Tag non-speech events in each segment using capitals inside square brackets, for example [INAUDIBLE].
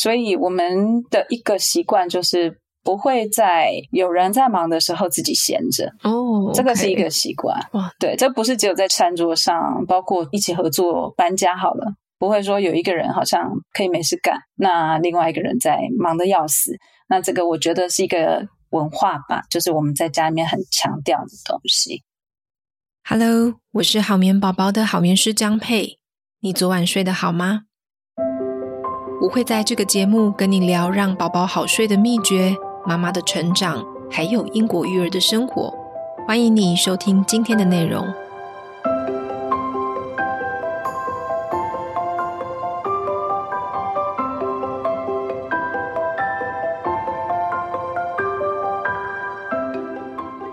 所以我们的一个习惯就是不会在有人在忙的时候自己闲着哦，这个是一个习惯哇。对，这不是只有在餐桌上，包括一起合作搬家好了，不会说有一个人好像可以没事干，那另外一个人在忙得要死。那这个我觉得是一个文化吧，就是我们在家里面很强调的东西。Hello，我是好眠宝宝的好眠师江佩。你昨晚睡得好吗？我会在这个节目跟你聊让宝宝好睡的秘诀、妈妈的成长，还有英国育儿的生活。欢迎你收听今天的内容。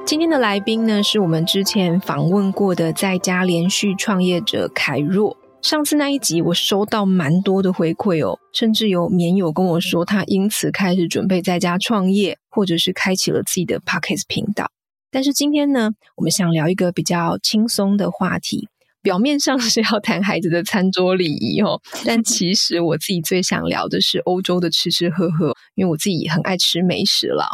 今天的来宾呢，是我们之前访问过的在家连续创业者凯若。上次那一集我收到蛮多的回馈哦，甚至有棉友跟我说，他因此开始准备在家创业，或者是开启了自己的 Podcast 频道。但是今天呢，我们想聊一个比较轻松的话题。表面上是要谈孩子的餐桌礼仪哦，[LAUGHS] 但其实我自己最想聊的是欧洲的吃吃喝喝，因为我自己很爱吃美食了。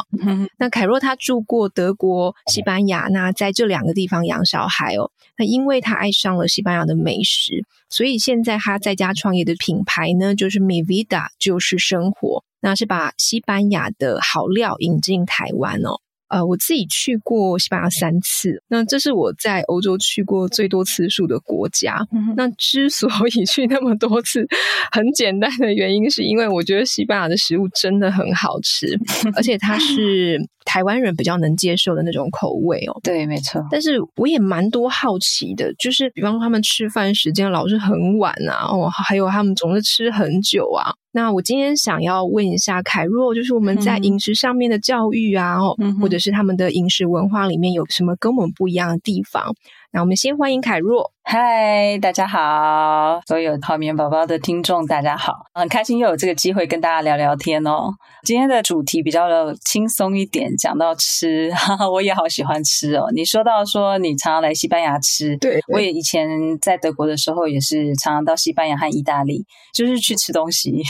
那凯若他住过德国、西班牙，那在这两个地方养小孩哦。那因为他爱上了西班牙的美食，所以现在他在家创业的品牌呢，就是 Mi Vida，就是生活，那是把西班牙的好料引进台湾哦。呃，我自己去过西班牙三次，那这是我在欧洲去过最多次数的国家。嗯、那之所以去那么多次，很简单的原因是因为我觉得西班牙的食物真的很好吃，而且它是台湾人比较能接受的那种口味哦。对，没错。但是我也蛮多好奇的，就是比方说他们吃饭时间老是很晚啊，哦，还有他们总是吃很久啊。那我今天想要问一下凯若，就是我们在饮食上面的教育啊，嗯、或者是他们的饮食文化里面有什么跟我们不一样的地方？那我们先欢迎凯若。嗨，大家好，所有好眠宝宝的听众，大家好，很开心又有这个机会跟大家聊聊天哦。今天的主题比较的轻松一点，讲到吃，哈哈，我也好喜欢吃哦。你说到说你常常来西班牙吃，对，对，我也以前在德国的时候也是常常到西班牙和意大利，就是去吃东西。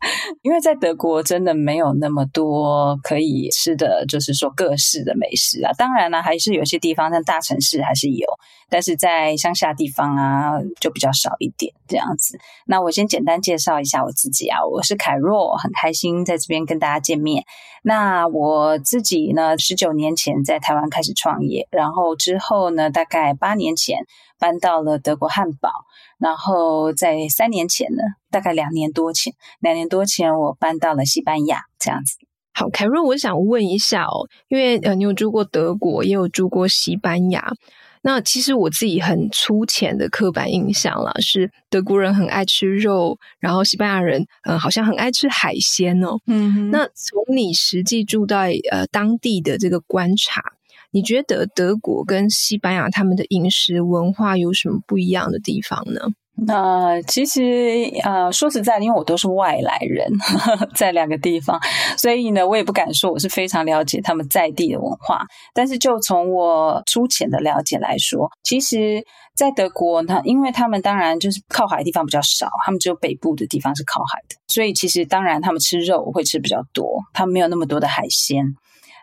[LAUGHS] 因为在德国真的没有那么多可以吃的，就是说各式的美食啊。当然呢，还是有些地方像大城市还是有，但是在乡下地方啊就比较少一点这样子。那我先简单介绍一下我自己啊，我是凯若，很开心在这边跟大家见面。那我自己呢，十九年前在台湾开始创业，然后之后呢，大概八年前搬到了德国汉堡。然后在三年前呢，大概两年多前，两年多前我搬到了西班牙，这样子。好，凯瑞，我想问一下哦，因为呃，你有住过德国，也有住过西班牙。那其实我自己很粗浅的刻板印象啦，是德国人很爱吃肉，然后西班牙人嗯、呃，好像很爱吃海鲜哦。嗯哼，那从你实际住在呃当地的这个观察。你觉得德国跟西班牙他们的饮食文化有什么不一样的地方呢？那、其实呃，说实在，因为我都是外来人，呵 [LAUGHS] 呵在两个地方，所以呢，我也不敢说我是非常了解他们在地的文化。但是就从我粗浅的了解来说，其实，在德国呢，因为他们当然就是靠海的地方比较少，他们只有北部的地方是靠海的，所以其实当然他们吃肉会吃比较多，他们没有那么多的海鲜。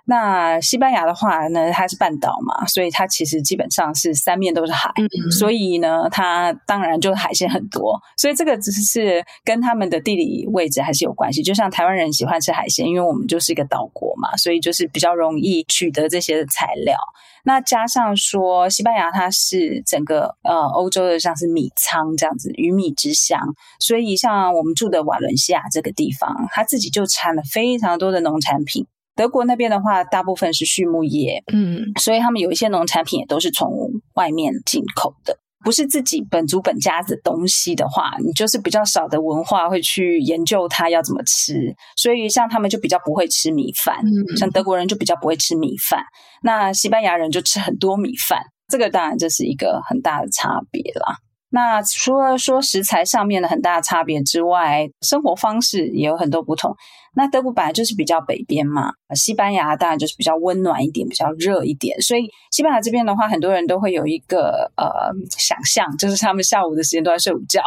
那西班牙的话呢，它是半岛嘛，所以它其实基本上是三面都是海，嗯、所以呢，它当然就海鲜很多。所以这个只是跟他们的地理位置还是有关系。就像台湾人喜欢吃海鲜，因为我们就是一个岛国嘛，所以就是比较容易取得这些的材料。那加上说，西班牙它是整个呃欧洲的像是米仓这样子，鱼米之乡，所以像我们住的瓦伦西亚这个地方，它自己就产了非常多的农产品。德国那边的话，大部分是畜牧业，嗯，所以他们有一些农产品也都是从外面进口的，不是自己本族本家的东西的话，你就是比较少的文化会去研究它要怎么吃，所以像他们就比较不会吃米饭，嗯，像德国人就比较不会吃米饭，那西班牙人就吃很多米饭，这个当然这是一个很大的差别啦。那除了说食材上面的很大差别之外，生活方式也有很多不同。那德国本来就是比较北边嘛，西班牙当然就是比较温暖一点，比较热一点。所以西班牙这边的话，很多人都会有一个呃想象，就是他们下午的时间都在睡午觉。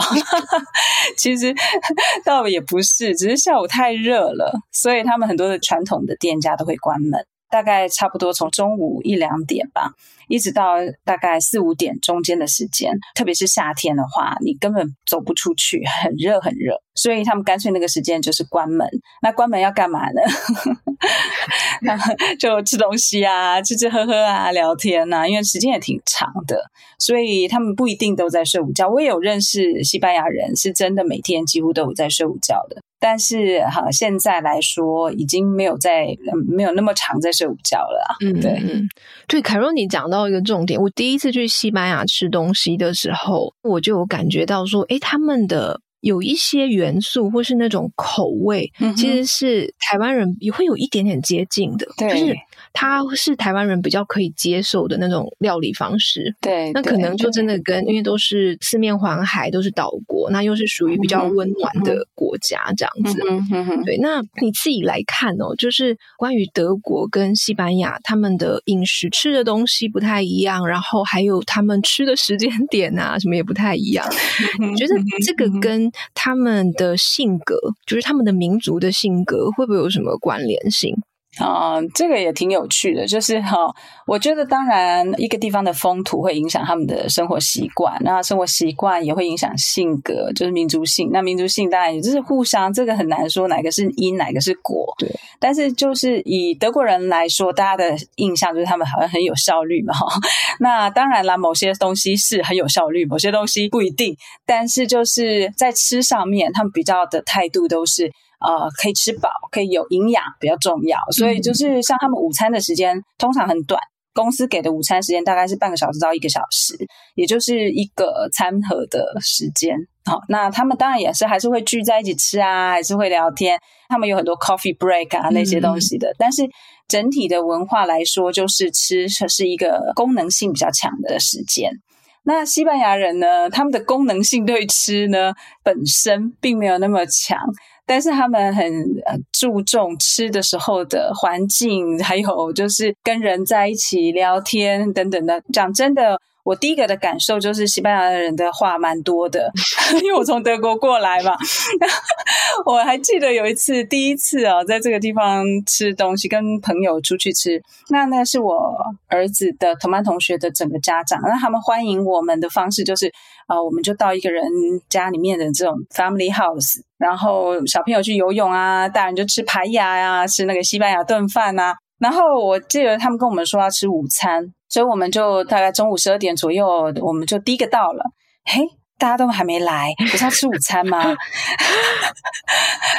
[LAUGHS] 其实倒也不是，只是下午太热了，所以他们很多的传统的店家都会关门。大概差不多从中午一两点吧，一直到大概四五点中间的时间，特别是夏天的话，你根本走不出去，很热很热，所以他们干脆那个时间就是关门。那关门要干嘛呢？[LAUGHS] 就吃东西啊，吃吃喝喝啊，聊天啊，因为时间也挺长的，所以他们不一定都在睡午觉。我也有认识西班牙人，是真的每天几乎都有在睡午觉的。但是哈，现在来说已经没有在没有那么长在睡午觉了啊。嗯，对，嗯，对，凯若，你讲到一个重点。我第一次去西班牙吃东西的时候，我就有感觉到说，诶，他们的。有一些元素或是那种口味，嗯、其实是台湾人也会有一点点接近的，对，就是它是台湾人比较可以接受的那种料理方式。对，那可能就真的跟因为都是四面环海，都是岛国，那又是属于比较温暖的国家这样子。对，那你自己来看哦，就是关于德国跟西班牙，他们的饮食吃的东西不太一样，然后还有他们吃的时间点啊，什么也不太一样。你觉得这个跟他们的性格，就是他们的民族的性格，会不会有什么关联性？啊、嗯，这个也挺有趣的，就是哈、哦，我觉得当然一个地方的风土会影响他们的生活习惯，那生活习惯也会影响性格，就是民族性。那民族性当然也就是互相，这个很难说哪个是因，哪个是果。对，但是就是以德国人来说，大家的印象就是他们好像很有效率嘛。[LAUGHS] 那当然啦，某些东西是很有效率，某些东西不一定。但是就是在吃上面，他们比较的态度都是。呃，可以吃饱，可以有营养，比较重要。所以就是像他们午餐的时间通常很短，公司给的午餐时间大概是半个小时到一个小时，也就是一个餐盒的时间。好，那他们当然也是还是会聚在一起吃啊，还是会聊天。他们有很多 coffee break 啊那些东西的。嗯、但是整体的文化来说，就是吃是一个功能性比较强的时间。那西班牙人呢，他们的功能性对吃呢本身并没有那么强。但是他们很注重吃的时候的环境，还有就是跟人在一起聊天等等的。讲真的。我第一个的感受就是西班牙人的话蛮多的，[LAUGHS] 因为我从德国过来嘛。[LAUGHS] 我还记得有一次，第一次哦，在这个地方吃东西，跟朋友出去吃。那那是我儿子的同班同学的整个家长，那他们欢迎我们的方式就是啊、我们就到一个人家里面的这种 family house，然后小朋友去游泳啊，大人就吃排牙呀，吃那个西班牙炖饭啊。然后我记得他们跟我们说要吃午餐。所以我们就大概中午十二点左右，我们就第一个到了。嘿，大家都还没来，不是要吃午餐吗？[LAUGHS]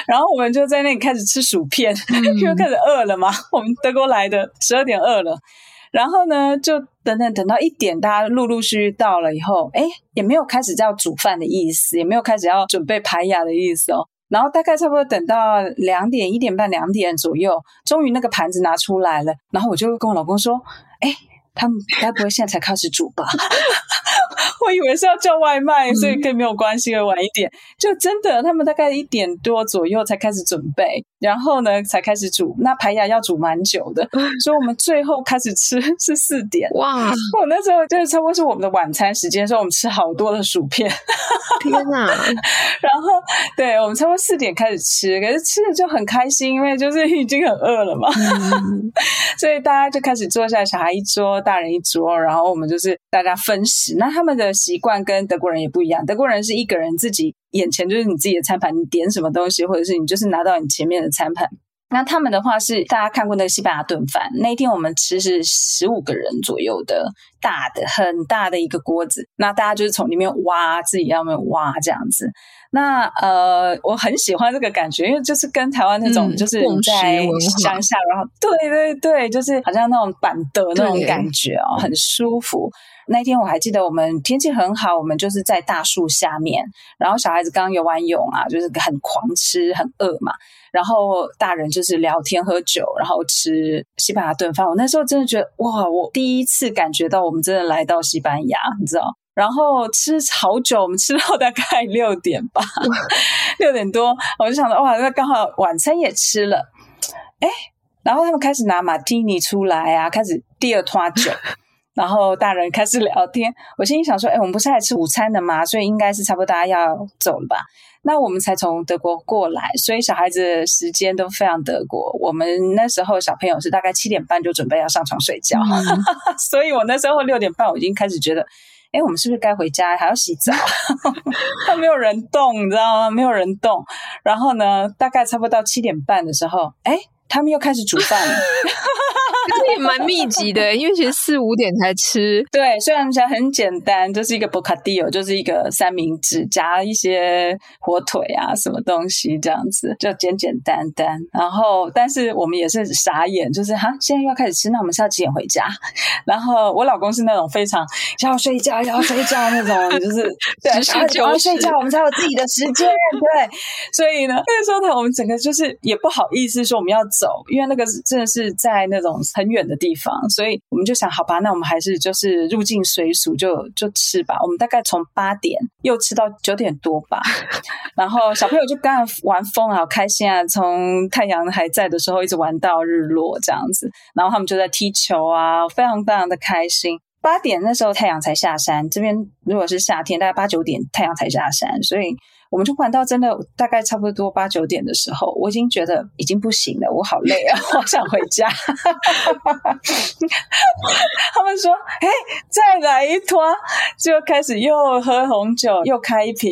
然后我们就在那里开始吃薯片，因为开始饿了嘛。我们德国来的，十二点饿了。然后呢，就等等等到一点，大家陆陆续续到了以后，哎，也没有开始要煮饭的意思，也没有开始要准备排牙的意思哦。然后大概差不多等到两点、一点半、两点左右，终于那个盘子拿出来了。然后我就跟我老公说，哎。他们该不会现在才开始煮吧？[LAUGHS] 我以为是要叫外卖，所以可以没有关系的晚一点。就真的，他们大概一点多左右才开始准备，然后呢才开始煮。那排牙要煮蛮久的，[LAUGHS] 所以我们最后开始吃 [LAUGHS] 是四点。哇！我那时候就是差不多是我们的晚餐时间，所以我们吃好多的薯片。[LAUGHS] 天哪！然后对，我们差不多四点开始吃，可是吃的就很开心，因为就是已经很饿了嘛。嗯、所以大家就开始坐下，小孩一桌，大人一桌，然后我们就是大家分食。那他们的习惯跟德国人也不一样，德国人是一个人自己眼前就是你自己的餐盘，你点什么东西，或者是你就是拿到你前面的餐盘。那他们的话是大家看过那个西班牙炖饭，那一天我们吃是十五个人左右的大的很大的一个锅子，那大家就是从里面挖自己要没有挖这样子。那呃，我很喜欢这个感觉，因为就是跟台湾那种就是在乡下，然后对对对，就是好像那种板的那种感觉哦，很舒服。那天我还记得，我们天气很好，我们就是在大树下面，然后小孩子刚游完泳啊，就是很狂吃，很饿嘛。然后大人就是聊天喝酒，然后吃西班牙炖饭。我那时候真的觉得哇，我第一次感觉到我们真的来到西班牙，你知道，然后吃好久，我们吃到大概 [LAUGHS] 六点吧，[LAUGHS] 六点多，我就想到，哇，那刚好晚餐也吃了，哎，然后他们开始拿马提尼出来啊，开始第二拖酒，[LAUGHS] 然后大人开始聊天，我心里想说，哎，我们不是来吃午餐的吗？所以应该是差不多大家要走了吧？那我们才从德国过来，所以小孩子的时间都非常德国。我们那时候小朋友是大概七点半就准备要上床睡觉，嗯、所以我那时候六点半我已经开始觉得，哎，我们是不是该回家还要洗澡？[LAUGHS] 他没有人动，你知道吗？没有人动。然后呢，大概差不多到七点半的时候，哎，他们又开始煮饭了。其实也蛮密集的，[LAUGHS] 因为其实四五点才吃。对，虽然讲很简单，就是一个 bocadillo，就是一个三明治加一些火腿啊，什么东西这样子，就简简单单。然后，但是我们也是傻眼，就是哈，现在又要开始吃，那我们是要几点回家？[LAUGHS] 然后我老公是那种非常要睡觉要睡觉那种，[LAUGHS] 就是对，要要睡觉，我们才有自己的时间。对，所以呢，那个时候呢，我们整个就是也不好意思说我们要走，因为那个真的是在那种。很远的地方，所以我们就想，好吧，那我们还是就是入境随俗，就就吃吧。我们大概从八点又吃到九点多吧，[LAUGHS] 然后小朋友就刚刚玩疯了，好开心啊！从太阳还在的时候一直玩到日落这样子，然后他们就在踢球啊，非常非常的开心。八点那时候太阳才下山，这边如果是夏天，大概八九点太阳才下山，所以。我们就玩到真的大概差不多八九点的时候，我已经觉得已经不行了，我好累啊，[LAUGHS] 我好想回家。[LAUGHS] 他们说：“哎，再来一坨。”就开始又喝红酒，又开一瓶。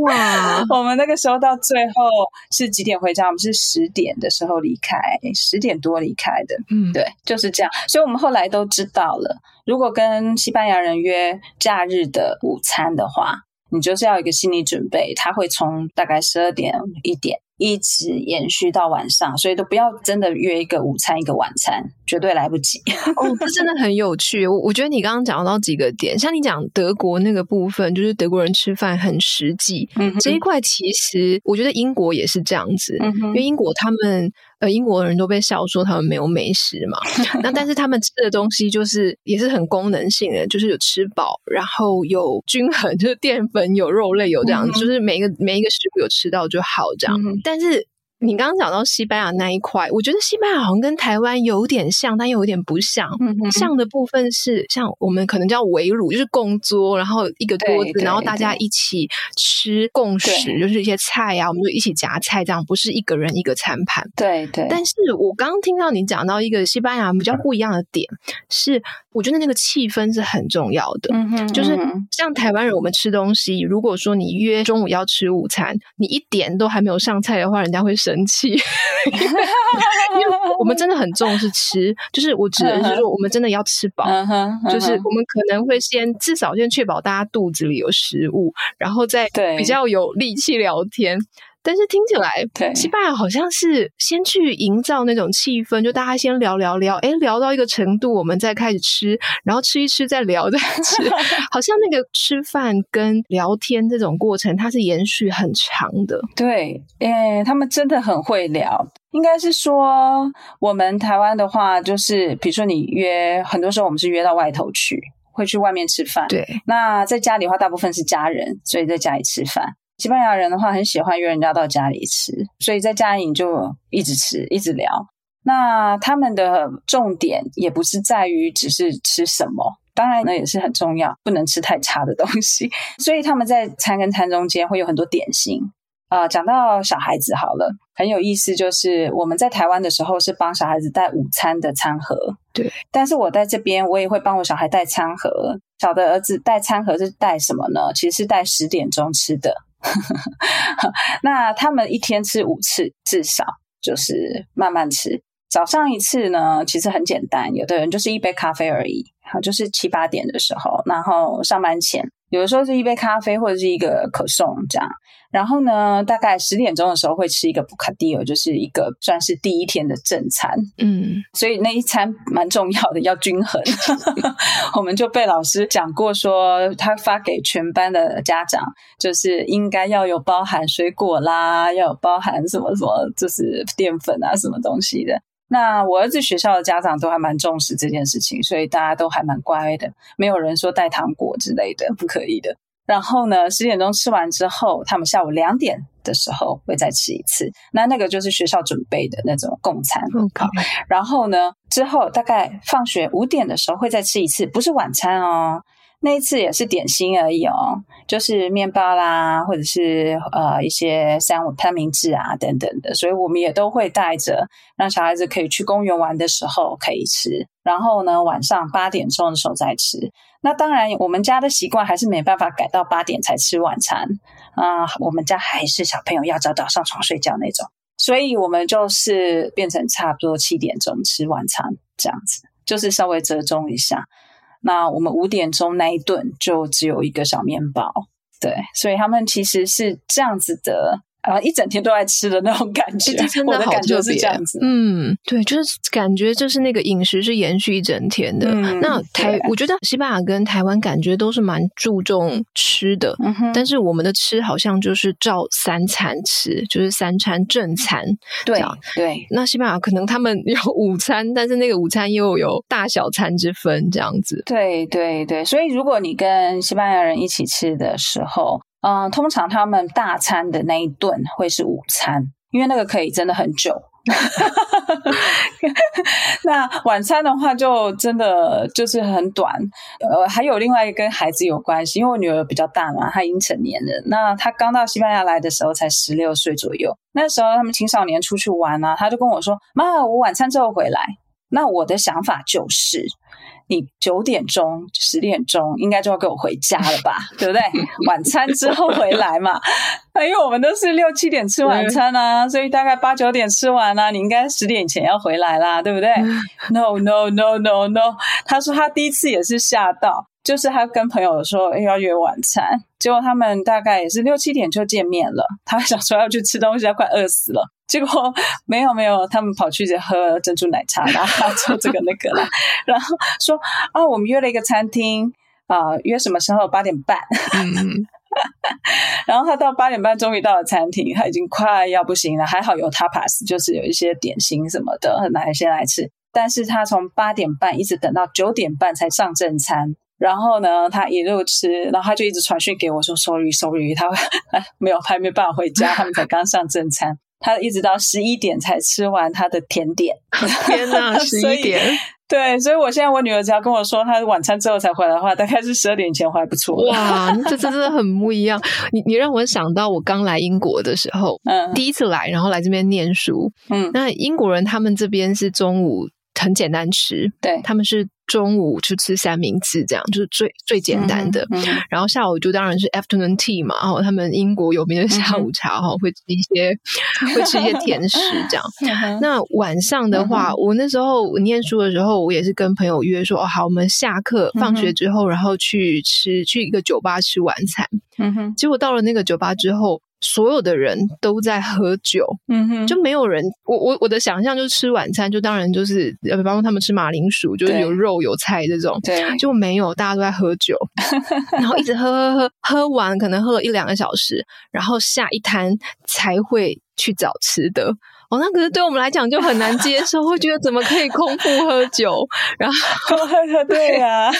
哇！[LAUGHS] 我们那个时候到最后是几点回家？我们是十点的时候离开，十点多离开的。嗯，对，就是这样。所以我们后来都知道了，如果跟西班牙人约假日的午餐的话。你就是要有一个心理准备，他会从大概十二点一点一直延续到晚上，所以都不要真的约一个午餐一个晚餐，绝对来不及。哦，这真的很有趣。我我觉得你刚刚讲到几个点，像你讲德国那个部分，就是德国人吃饭很实际，嗯，这一块其实我觉得英国也是这样子，嗯，因为英国他们。呃，英国人都被笑说他们没有美食嘛，[LAUGHS] 那但是他们吃的东西就是也是很功能性的，就是有吃饱，然后有均衡，就是淀粉有肉类有这样子，嗯、就是每一个每一个食物有吃到就好这样，嗯、哼但是。你刚刚讲到西班牙那一块，我觉得西班牙好像跟台湾有点像，但又有点不像。嗯、哼像的部分是像我们可能叫围炉，就是共桌，然后一个桌子，然后大家一起吃共食，就是一些菜啊，我们就一起夹菜，这样不是一个人一个餐盘。对对。但是我刚刚听到你讲到一个西班牙比较不一样的点，是我觉得那个气氛是很重要的。嗯哼，就是像台湾人，我们吃东西，如果说你约中午要吃午餐，你一点都还没有上菜的话，人家会。生气，[LAUGHS] 因为我们真的很重视吃，就是我指的是说，我们真的要吃饱，就是我们可能会先至少先确保大家肚子里有食物，然后再比较有力气聊天。但是听起来，对西班牙好像是先去营造那种气氛，就大家先聊聊聊，诶，聊到一个程度，我们再开始吃，然后吃一吃再聊再吃，[LAUGHS] 好像那个吃饭跟聊天这种过程，它是延续很长的。对，诶，他们真的很会聊。应该是说，我们台湾的话，就是比如说你约，很多时候我们是约到外头去，会去外面吃饭。对，那在家里的话，大部分是家人，所以在家里吃饭。西班牙人的话很喜欢约人家到家里吃，所以在家里你就一直吃，一直聊。那他们的重点也不是在于只是吃什么，当然那也是很重要，不能吃太差的东西。[LAUGHS] 所以他们在餐跟餐中间会有很多点心。啊、讲到小孩子好了，很有意思，就是我们在台湾的时候是帮小孩子带午餐的餐盒，对。但是我在这边，我也会帮我小孩带餐盒。小的儿子带餐盒是带什么呢？其实是带十点钟吃的。[LAUGHS] 那他们一天吃五次，至少就是慢慢吃。早上一次呢，其实很简单，有的人就是一杯咖啡而已，好，就是七八点的时候，然后上班前，有的时候是一杯咖啡或者是一个可颂这样。然后呢，大概十点钟的时候会吃一个布卡迪尔，就是一个算是第一天的正餐。嗯，所以那一餐蛮重要的，要均衡。[LAUGHS] 我们就被老师讲过说，他发给全班的家长，就是应该要有包含水果啦，要有包含什么什么，就是淀粉啊，什么东西的。那我儿子学校的家长都还蛮重视这件事情，所以大家都还蛮乖的，没有人说带糖果之类的，不可以的。然后呢，十点钟吃完之后，他们下午两点的时候会再吃一次。那那个就是学校准备的那种供餐。然后呢，之后大概放学五点的时候会再吃一次，不是晚餐哦。那一次也是点心而已哦，就是面包啦，或者是呃一些三五三明治啊等等的，所以我们也都会带着，让小孩子可以去公园玩的时候可以吃，然后呢晚上八点钟的时候再吃。那当然我们家的习惯还是没办法改到八点才吃晚餐啊，我们家还是小朋友要早早上床睡觉那种，所以我们就是变成差不多七点钟吃晚餐这样子，就是稍微折中一下。那我们五点钟那一顿就只有一个小面包，对，所以他们其实是这样子的。啊，一整天都在吃的那种感觉，真的好特别，我的感觉是这样子。嗯，对，就是感觉就是那个饮食是延续一整天的。嗯、那台，我觉得西班牙跟台湾感觉都是蛮注重吃的，嗯哼，但是我们的吃好像就是照三餐吃，就是三餐正餐。对对，那西班牙可能他们 [LAUGHS] 有午餐，但是那个午餐又有大小餐之分，这样子。对对对，所以如果你跟西班牙人一起吃的时候。嗯，通常他们大餐的那一顿会是午餐，因为那个可以真的很久。[LAUGHS] 那晚餐的话，就真的就是很短。呃，还有另外一个跟孩子有关系，因为我女儿比较大嘛，她已经成年了。那她刚到西班牙来的时候才十六岁左右，那时候他们青少年出去玩啊，她就跟我说：“妈，我晚餐之后回来。”那我的想法就是。你九点钟、十点钟应该就要给我回家了吧，对不对？晚餐之后回来嘛，因为我们都是六七点吃晚餐啊，所以大概八九点吃完啊，你应该十点前要回来啦，对不对？[LAUGHS] No No No No No，他说他第一次也是吓到，就是他跟朋友说，哎，要约晚餐，结果他们大概也是六七点就见面了，他想说要去吃东西，要快饿死了。[LAUGHS] 结果没有没有，他们跑去喝珍珠奶茶啦，[LAUGHS] 做这个那个啦，然后说啊，我们约了一个餐厅啊，呃，约什么时候？八点半。[LAUGHS] 嗯、然后他到八点半终于到了餐厅，他已经快要不行了，还好有 tapas，就是有一些点心什么的，拿先来吃。但是他从八点半一直等到九点半才上正餐，然后呢，他一路吃，然后他就一直传讯给我说，sorry sorry，他没有还没办法回家，他们才刚上正餐。他一直到十一点才吃完他的甜点，[LAUGHS] 天哪，[LAUGHS] 十一点！对，所以我现在我女儿只要跟我说她晚餐之后才回来的话，大概是十二点前回来不错。[LAUGHS] 哇，这真的很不一样。你你让我想到我刚来英国的时候，嗯，第一次来，然后来这边念书，嗯，那英国人他们这边是中午很简单吃，对，他们是。中午就吃三明治，这样就是最最简单的。嗯嗯、然后下午就当然是 afternoon tea 嘛，然后他们英国有名的下午茶哈，嗯、会吃一些会吃一些甜食这样。嗯、那晚上的话，嗯、我那时候我念书的时候，我也是跟朋友约说，哦，好，我们下课放学之后，然后去吃去一个酒吧吃晚餐。嗯哼，结果到了那个酒吧之后。所有的人都在喝酒，嗯哼，就没有人。我我我的想象就是吃晚餐，就当然就是，比方说他们吃马铃薯，就是有肉有菜这种，对，就没有，大家都在喝酒，[LAUGHS] 然后一直喝喝喝，喝完可能喝了一两个小时，然后下一摊才会去找吃的。哦，那可是对我们来讲就很难接受，会觉得怎么可以空腹喝酒？然后 [LAUGHS] 对呀，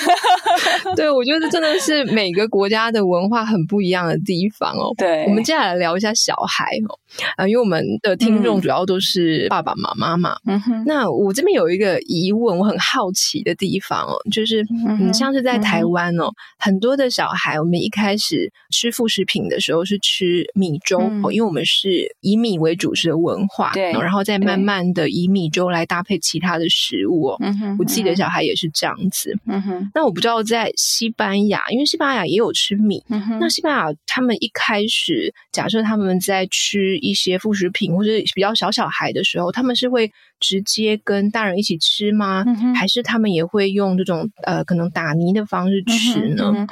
对，我觉得真的是每个国家的文化很不一样的地方哦。对，我们接下来聊一下小孩哦，啊，因为我们的听众主要都是爸爸妈妈嘛。嗯哼。那我这边有一个疑问，我很好奇的地方哦，就是嗯，像是在台湾哦，很多的小孩，我们一开始吃副食品的时候是吃米粥哦，因为我们是以米为主食的文化。对，然后再慢慢的以米粥来搭配其他的食物哦。嗯哼，我自己的小孩也是这样子。嗯哼，那我不知道在西班牙，因为西班牙也有吃米。嗯哼，那西班牙他们一开始，假设他们在吃一些副食品或者比较小小孩的时候，他们是会直接跟大人一起吃吗？嗯，还是他们也会用这种呃可能打泥的方式吃呢？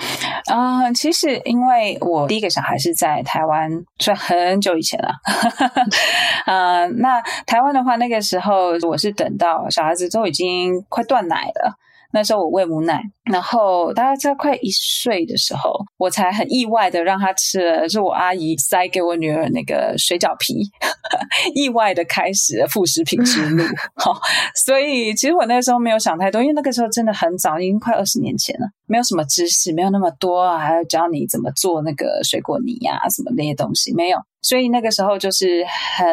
啊、呃，其实因为我第一个小孩是在台湾，算很久以前了。[LAUGHS] 呃那台湾的话，那个时候我是等到小孩子都已经快断奶了，那时候我喂母奶，然后大概在快一岁的时候，我才很意外的让他吃了，是我阿姨塞给我女儿那个水饺皮，[LAUGHS] 意外的开始了副食品之路。[LAUGHS] 好，所以其实我那个时候没有想太多，因为那个时候真的很早，已经快二十年前了，没有什么知识，没有那么多，还要教你怎么做那个水果泥呀、啊，什么那些东西没有。所以那个时候就是很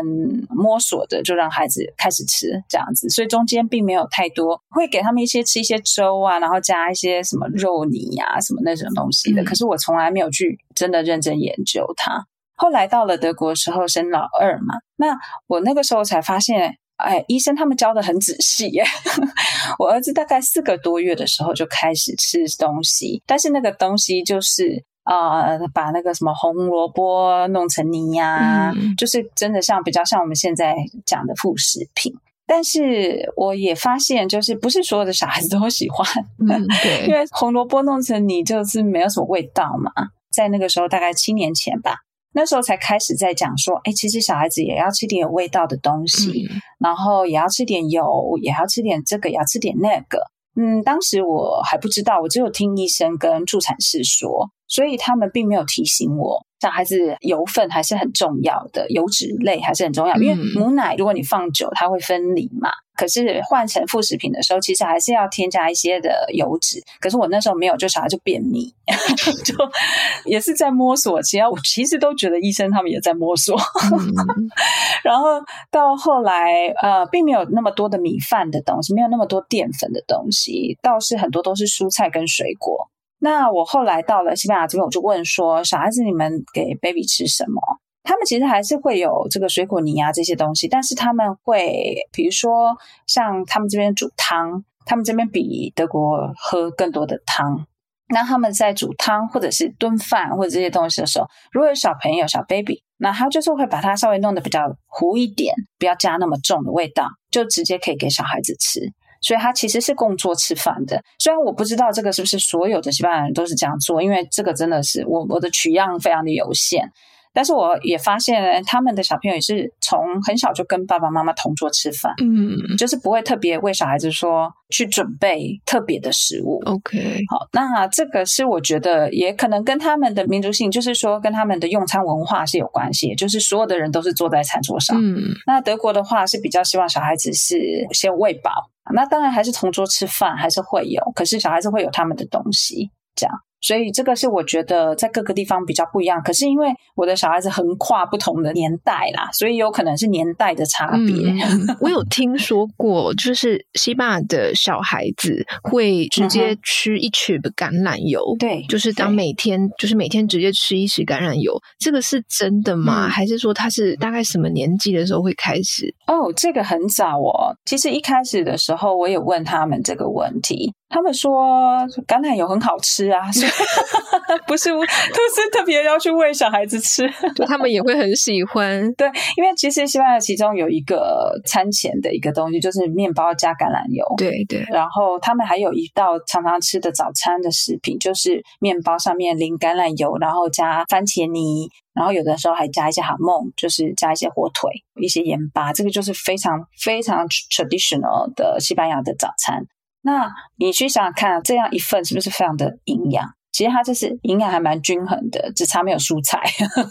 摸索的，就让孩子开始吃这样子，所以中间并没有太多会给他们一些吃一些粥啊，然后加一些什么肉泥呀、啊、什么那种东西的。可是我从来没有去真的认真研究它。后来到了德国的时候生老二嘛，那我那个时候才发现，哎，医生他们教的很仔细耶。[LAUGHS] 我儿子大概四个多月的时候就开始吃东西，但是那个东西就是。啊、呃，把那个什么红萝卜弄成泥呀、啊，嗯、就是真的像比较像我们现在讲的副食品。但是我也发现，就是不是所有的小孩子都喜欢，嗯、[LAUGHS] 对，因为红萝卜弄成泥就是没有什么味道嘛。在那个时候，大概七年前吧，那时候才开始在讲说，哎，其实小孩子也要吃点有味道的东西，嗯、然后也要吃点油，也要吃点这个，也要吃点那个。嗯，当时我还不知道，我只有听医生跟助产士说。所以他们并没有提醒我，小孩子油分还是很重要的，油脂类还是很重要。因为母奶如果你放久，它会分离嘛。可是换成副食品的时候，其实还是要添加一些的油脂。可是我那时候没有，就小孩就便秘，[LAUGHS] 就也是在摸索。其实我其实都觉得医生他们也在摸索。[LAUGHS] 然后到后来，呃，并没有那么多的米饭的东西，没有那么多淀粉的东西，倒是很多都是蔬菜跟水果。那我后来到了西班牙这边，我就问说：“小孩子，你们给 baby 吃什么？”他们其实还是会有这个水果泥啊这些东西，但是他们会，比如说像他们这边煮汤，他们这边比德国喝更多的汤。那他们在煮汤或者是炖饭或者这些东西的时候，如果有小朋友小 baby，那他就是会把它稍微弄得比较糊一点，不要加那么重的味道，就直接可以给小孩子吃。所以他其实是共桌吃饭的，虽然我不知道这个是不是所有的西班牙人都是这样做，因为这个真的是我我的取样非常的有限。但是我也发现，他们的小朋友也是从很小就跟爸爸妈妈同桌吃饭，嗯，就是不会特别为小孩子说去准备特别的食物。OK，好，那这个是我觉得也可能跟他们的民族性，就是说跟他们的用餐文化是有关系，就是所有的人都是坐在餐桌上。嗯，那德国的话是比较希望小孩子是先喂饱，那当然还是同桌吃饭还是会有，可是小孩子会有他们的东西，这样。所以这个是我觉得在各个地方比较不一样，可是因为我的小孩子横跨不同的年代啦，所以有可能是年代的差别。嗯、[LAUGHS] 我有听说过，就是西班牙的小孩子会直接吃一匙的橄榄油，对、嗯，就是当每天就是每天直接吃一匙橄榄油，这个是真的吗？嗯、还是说他是大概什么年纪的时候会开始？哦，这个很早哦。其实一开始的时候，我也问他们这个问题。他们说橄榄油很好吃啊，所以 [LAUGHS] 不是都是特别要去喂小孩子吃，[LAUGHS] 就他们也会很喜欢。对，因为其实西班牙其中有一个餐前的一个东西，就是面包加橄榄油。对对。然后他们还有一道常常吃的早餐的食品，就是面包上面淋橄榄油，然后加番茄泥，然后有的时候还加一些哈梦，就是加一些火腿、一些盐巴。这个就是非常非常 traditional 的西班牙的早餐。那你去想想看，这样一份是不是非常的营养？其实它就是营养还蛮均衡的，只差没有蔬菜，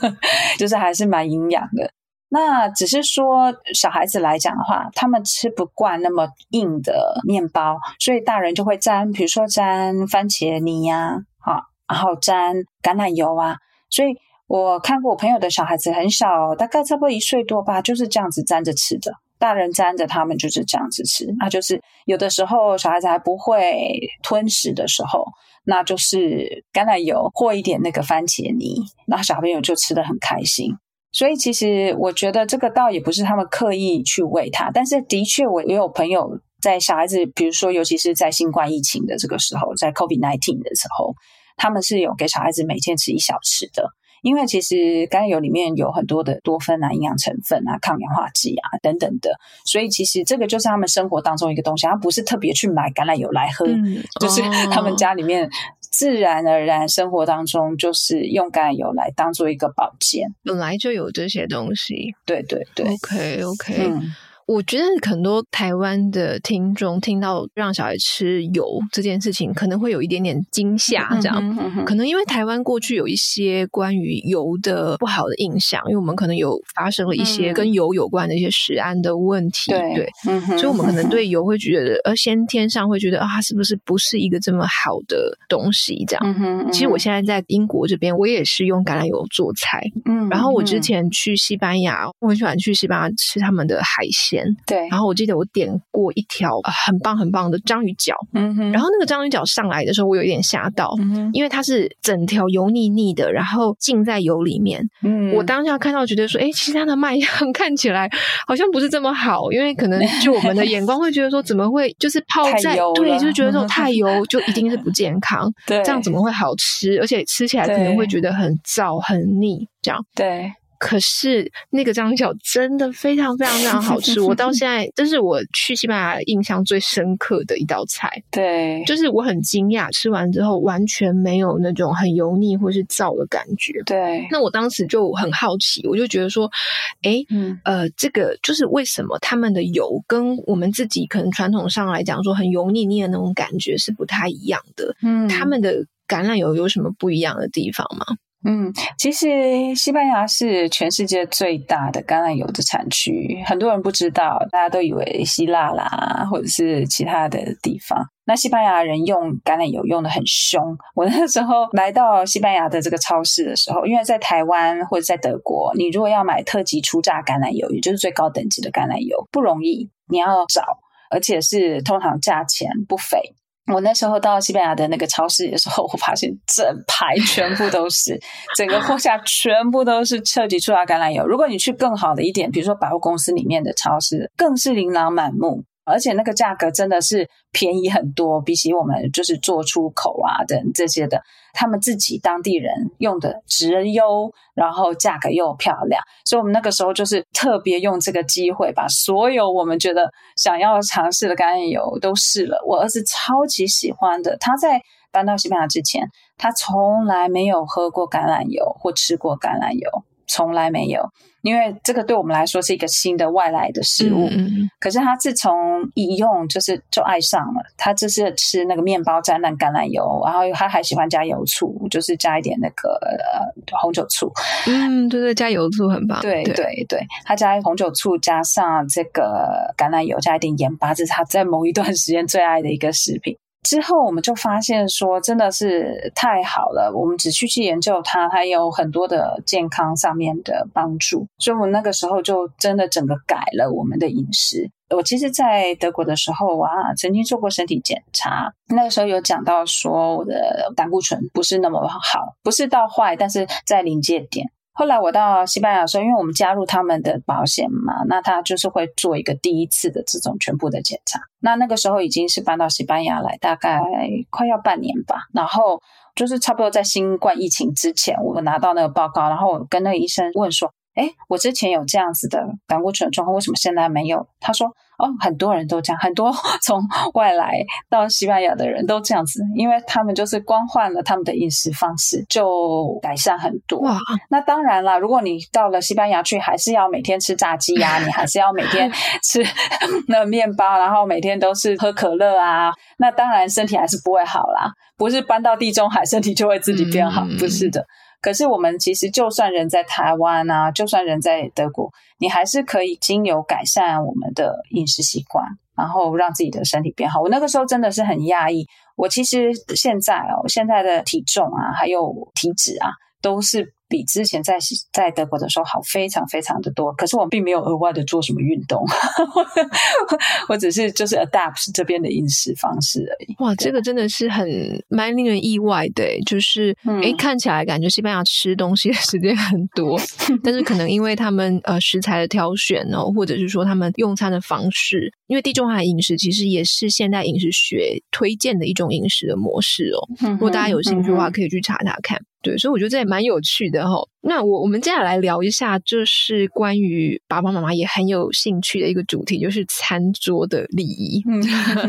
[LAUGHS] 就是还是蛮营养的。那只是说小孩子来讲的话，他们吃不惯那么硬的面包，所以大人就会沾，比如说沾番茄泥呀，啊，然后沾橄榄油啊。所以我看过我朋友的小孩子很小，大概差不多一岁多吧，就是这样子沾着吃的。大人沾着，他们就是这样子吃。那就是有的时候小孩子还不会吞食的时候，那就是橄榄油或一点那个番茄泥，那小朋友就吃的很开心。所以其实我觉得这个倒也不是他们刻意去喂他，但是的确我也有朋友在小孩子，比如说尤其是在新冠疫情的这个时候，在 COVID-19 的时候，他们是有给小孩子每天吃一小匙的。因为其实橄榄油里面有很多的多酚啊、营养成分啊、抗氧化剂啊等等的，所以其实这个就是他们生活当中一个东西，他不是特别去买橄榄油来喝，嗯、就是 [LAUGHS] 他们家里面自然而然生活当中就是用橄榄油来当做一个保健，本来就有这些东西。对对对，OK OK。嗯我觉得很多台湾的听众听到让小孩吃油这件事情，可能会有一点点惊吓，这样，嗯哼嗯，可能因为台湾过去有一些关于油的不好的印象，因为我们可能有发生了一些跟油有关的一些食安的问题，嗯、对，嗯、所以我们可能对油会觉得，呃，先天上会觉得啊，是不是不是一个这么好的东西？这样，其实我现在在英国这边，我也是用橄榄油做菜，嗯，然后我之前去西班牙，我很喜欢去西班牙吃他们的海鲜，对，然后我记得我点过一条、呃、很棒很棒的章鱼脚，嗯哼，然后那个章鱼脚上来的时候，我有一点吓到，嗯，因为它是整条油腻腻的，然后浸在油里面，嗯，我当下看到觉得说，哎，其实它的卖相 [LAUGHS] 看起来好像不是这么好，因为可能就我们的眼光会觉得说，怎么会就是泡在对，就是觉得这种 [LAUGHS] 太油就一定是不健康，对，这样怎么会好吃？而且吃起来可能会觉得很燥很腻，这样对。可是那个章鱼脚真的非常非常非常好吃，我到现在这是我去西班牙印象最深刻的一道菜。对，就是我很惊讶，吃完之后完全没有那种很油腻或是燥的感觉。对，那我当时就很好奇，我就觉得说，哎，嗯，呃，这个就是为什么他们的油跟我们自己可能传统上来讲说很油腻腻的那种感觉是不太一样的。嗯，他们的橄榄油有什么不一样的地方吗？嗯，其实西班牙是全世界最大的橄榄油的产区，很多人不知道，大家都以为希腊啦，或者是其他的地方。那西班牙人用橄榄油用得很凶。我那时候来到西班牙的这个超市的时候，因为在台湾或者在德国，你如果要买特级初榨橄榄油，也就是最高等级的橄榄油，不容易，你要找，而且是通常价钱不菲。我那时候到西班牙的那个超市的时候，我发现整排全部都是，[LAUGHS] 整个货架全部都是彻底出来橄榄油。如果你去更好的一点，比如说百货公司里面的超市，更是琳琅满目。而且那个价格真的是便宜很多，比起我们就是做出口啊等这些的，他们自己当地人用的直优，然后价格又漂亮，所以我们那个时候就是特别用这个机会，把所有我们觉得想要尝试的橄榄油都试了。我儿子超级喜欢的，他在搬到西班牙之前，他从来没有喝过橄榄油或吃过橄榄油。从来没有，因为这个对我们来说是一个新的外来的食物。嗯、可是他自从一用，就是就爱上了。他就是吃那个面包沾那橄榄油，然后他还喜欢加油醋，就是加一点那个呃红酒醋。嗯，对对，加油醋很棒。对对对，对，他加红酒醋，加上这个橄榄油，加一点盐巴，这是他在某一段时间最爱的一个食品。之后我们就发现说，真的是太好了。我们只去去研究它，它有很多的健康上面的帮助。所以，我那个时候就真的整个改了我们的饮食。我其实，在德国的时候啊，曾经做过身体检查，那个时候有讲到说，我的胆固醇不是那么好，不是到坏，但是在临界点。后来我到西班牙的时候，因为我们加入他们的保险嘛，那他就是会做一个第一次的这种全部的检查。那那个时候已经是搬到西班牙来，大概快要半年吧。然后就是差不多在新冠疫情之前，我拿到那个报告，然后我跟那个医生问说：“诶，我之前有这样子的胆固醇状况，为什么现在没有？”他说。哦，很多人都这样，很多 [LAUGHS] 从外来到西班牙的人都这样子，因为他们就是光换了他们的饮食方式，就改善很多。哇，那当然啦，如果你到了西班牙去，还是要每天吃炸鸡啊，你还是要每天 [LAUGHS] 吃 [LAUGHS] 那面包，然后每天都是喝可乐啊，那当然身体还是不会好啦。不是搬到地中海，身体就会自己变好，嗯、不是的。可是我们其实就算人在台湾啊，就算人在德国，你还是可以经由改善我们的饮食习惯，然后让自己的身体变好。我那个时候真的是很压抑，我其实现在哦，现在的体重啊，还有体脂啊，都是。比之前在在德国的时候好非常非常的多，可是我并没有额外的做什么运动，[LAUGHS] 我只是就是 adapt 这边的饮食方式而已。哇，这个真的是很蛮令人意外的，就是哎、嗯，看起来感觉西班牙吃东西的时间很多，[LAUGHS] 但是可能因为他们呃食材的挑选哦，或者是说他们用餐的方式，因为地中海饮食其实也是现代饮食学推荐的一种饮食的模式哦。如果大家有兴趣的话，可以去查查看。对，所以我觉得这也蛮有趣的哈。那我我们接下来聊一下，就是关于爸爸妈妈也很有兴趣的一个主题，就是餐桌的礼仪。嗯，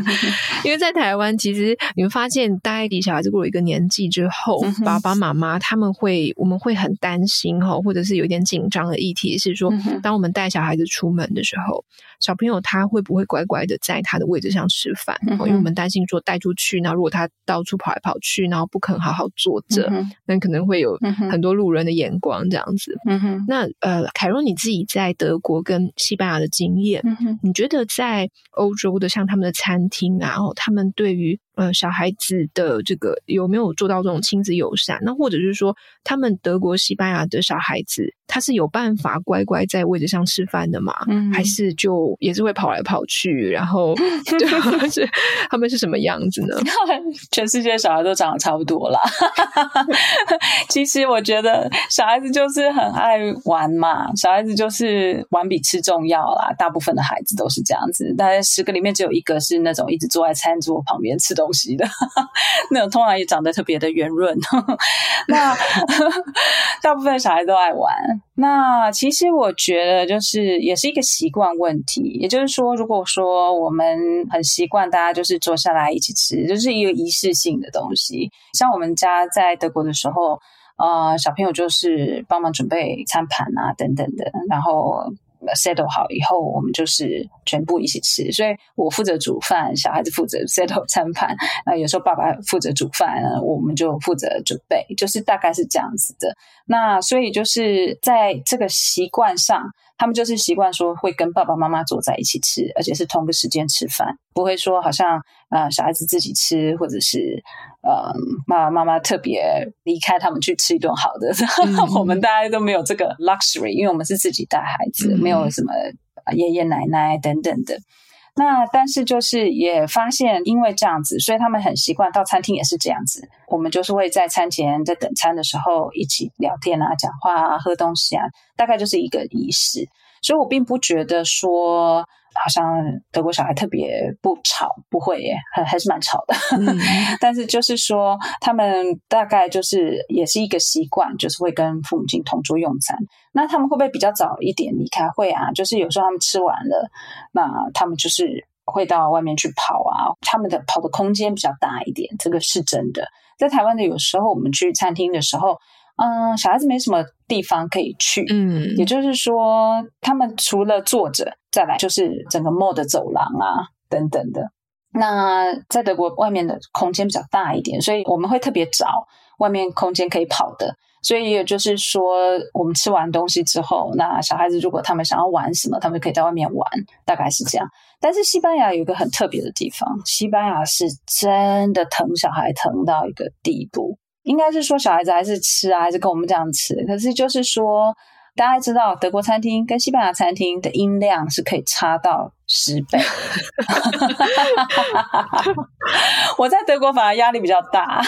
[LAUGHS] 因为在台湾，其实你们发现，大概小孩子过了一个年纪之后，嗯、爸爸妈妈他们会，我们会很担心哈，或者是有点紧张的议题是说，嗯、当我们带小孩子出门的时候，小朋友他会不会乖乖的在他的位置上吃饭？嗯、因为我们担心说带出去，那如果他到处跑来跑去，然后不肯好好坐着，那、嗯、可能会有很多路人的眼光这样子。嗯，那呃，凯若你自己在德国跟西班牙的经验，嗯，你觉得在欧洲的像他们的餐厅啊，然后他们对于呃小孩子的这个有没有做到这种亲子友善？那或者是说，他们德国、西班牙的小孩子，他是有办法乖乖在位置上吃饭的吗？嗯，还是就也是会跑来跑去，然后 [LAUGHS] 就是他们是什么样子呢？[LAUGHS] 全世界小孩都长得差不多啦。[LAUGHS] 其实我觉得小孩子就是很爱玩嘛，小孩子就是玩比吃重要啦。大部分的孩子都是这样子，大概十个里面只有一个是那种一直坐在餐桌旁边吃东西的，[LAUGHS] 那种通常也长得特别的圆润。[LAUGHS] 那 [LAUGHS] 大部分小孩都爱玩。那其实我觉得就是也是一个习惯问题，也就是说，如果说我们很习惯大家就是坐下来一起吃，就是一个仪式性的东西。像我们家在德国的时候，呃，小朋友就是帮忙准备餐盘啊等等的，然后。Settle 好以后，我们就是全部一起吃。所以我负责煮饭，小孩子负责 settle [LAUGHS] 餐盘。那有时候爸爸负责煮饭，我们就负责准备，就是大概是这样子的。那所以就是在这个习惯上，他们就是习惯说会跟爸爸妈妈坐在一起吃，而且是同个时间吃饭，不会说好像呃小孩子自己吃，或者是。呃，爸爸妈妈特别离开他们去吃一顿好的，嗯、[LAUGHS] 我们大家都没有这个 luxury，因为我们是自己带孩子，嗯、没有什么爷爷奶奶等等的。那但是就是也发现，因为这样子，所以他们很习惯到餐厅也是这样子。我们就是会在餐前在等餐的时候一起聊天啊、讲话啊、喝东西啊，大概就是一个仪式。所以我并不觉得说。好像德国小孩特别不吵，不会耶，还还是蛮吵的。嗯、[LAUGHS] 但是就是说，他们大概就是也是一个习惯，就是会跟父母亲同桌用餐。那他们会不会比较早一点离开？会啊，就是有时候他们吃完了，那他们就是会到外面去跑啊。他们的跑的空间比较大一点，这个是真的。在台湾的有时候我们去餐厅的时候。嗯，小孩子没什么地方可以去，嗯，也就是说，他们除了坐着，再来就是整个 mall 的走廊啊，等等的。那在德国外面的空间比较大一点，所以我们会特别找外面空间可以跑的。所以也就是说，我们吃完东西之后，那小孩子如果他们想要玩什么，他们可以在外面玩，大概是这样。但是西班牙有一个很特别的地方，西班牙是真的疼小孩疼到一个地步。应该是说小孩子还是吃啊，还是跟我们这样吃？可是就是说，大家知道德国餐厅跟西班牙餐厅的音量是可以差到十倍。[LAUGHS] 我在德国反而压力比较大，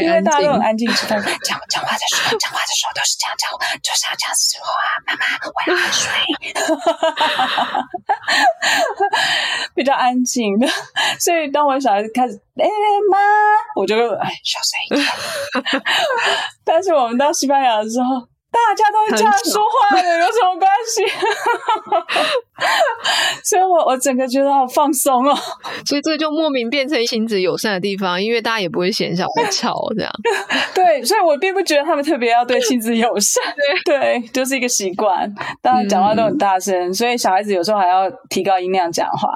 因为大家都很安静吃饭，讲讲话的时候，讲话的时候都是这样讲，就是要这样子说话。妈妈，我要喝水。[LAUGHS] 比较安静的，所以当我小孩子开始。哎妈，我就哎小声一点。[LAUGHS] 但是我们到西班牙的时候，大家都会这样说话的，有什么关系？[LAUGHS] 所以我我整个觉得好放松哦。所以这就莫名变成亲子友善的地方，因为大家也不会嫌小孩吵这样。[LAUGHS] 对，所以我并不觉得他们特别要对亲子友善。[LAUGHS] 对，对，就是一个习惯，大家讲话都很大声，嗯、所以小孩子有时候还要提高音量讲话。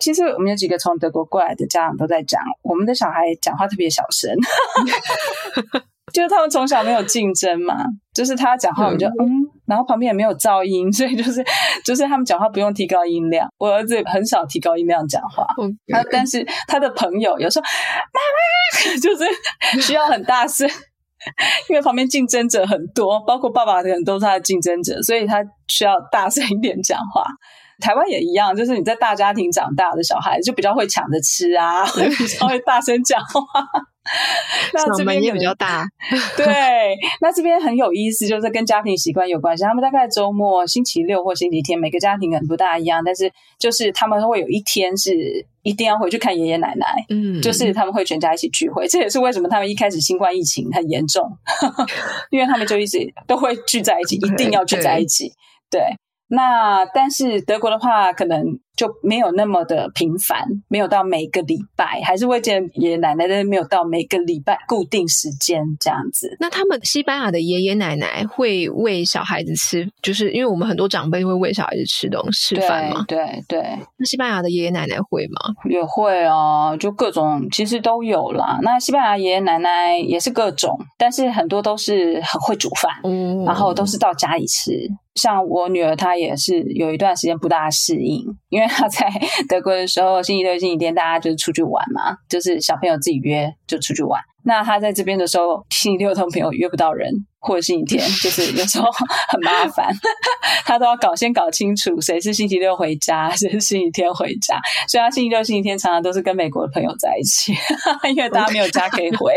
其实我们有几个从德国过来的家长都在讲，我们的小孩讲话特别小声，就是他们从小没有竞争嘛，就是他讲话我们就嗯，然后旁边也没有噪音，所以就是 [LAUGHS] 就是他们讲话不用提高音量。我儿子很少提高音量讲话，他但是他的朋友有时候妈妈 [LAUGHS] 就是需要很大声，[LAUGHS] 因为旁边竞争者很多，包括爸爸的人都是他的竞争者，所以他需要大声一点讲话。台湾也一样，就是你在大家庭长大的小孩，就比较会抢着吃啊，会 [LAUGHS] 比较会大声讲话。[LAUGHS] 那这边也比较大。[LAUGHS] 对，那这边很有意思，就是跟家庭习惯有关系。他们大概周末、星期六或星期天，每个家庭可能不大一样，但是就是他们会有一天是一定要回去看爷爷奶奶，嗯，就是他们会全家一起聚会，这也是为什么他们一开始新冠疫情很严重，因为他们就一直都会聚在一起，一定要聚在一起，对。对那但是德国的话，可能就没有那么的频繁，没有到每个礼拜，还是会见爷爷奶奶，但是没有到每个礼拜固定时间这样子。那他们西班牙的爷爷奶奶会喂小孩子吃，就是因为我们很多长辈会喂小孩子吃东西吃饭吗？对对。对，那西班牙的爷爷奶奶会吗？也会哦，就各种其实都有啦。那西班牙爷爷奶奶也是各种，但是很多都是很会煮饭，嗯，然后都是到家里吃。像我女儿，她也是有一段时间不大适应，因为她在德国的时候，星期六、星期天大家就出去玩嘛，就是小朋友自己约就出去玩。那他在这边的时候，星期六同朋友约不到人。或者星期天，[LAUGHS] 就是有时候很麻烦，他都要搞先搞清楚谁是星期六回家，谁是星期天回家。所以他星期六、星期天常常都是跟美国的朋友在一起，[LAUGHS] 因为大家没有家可以回，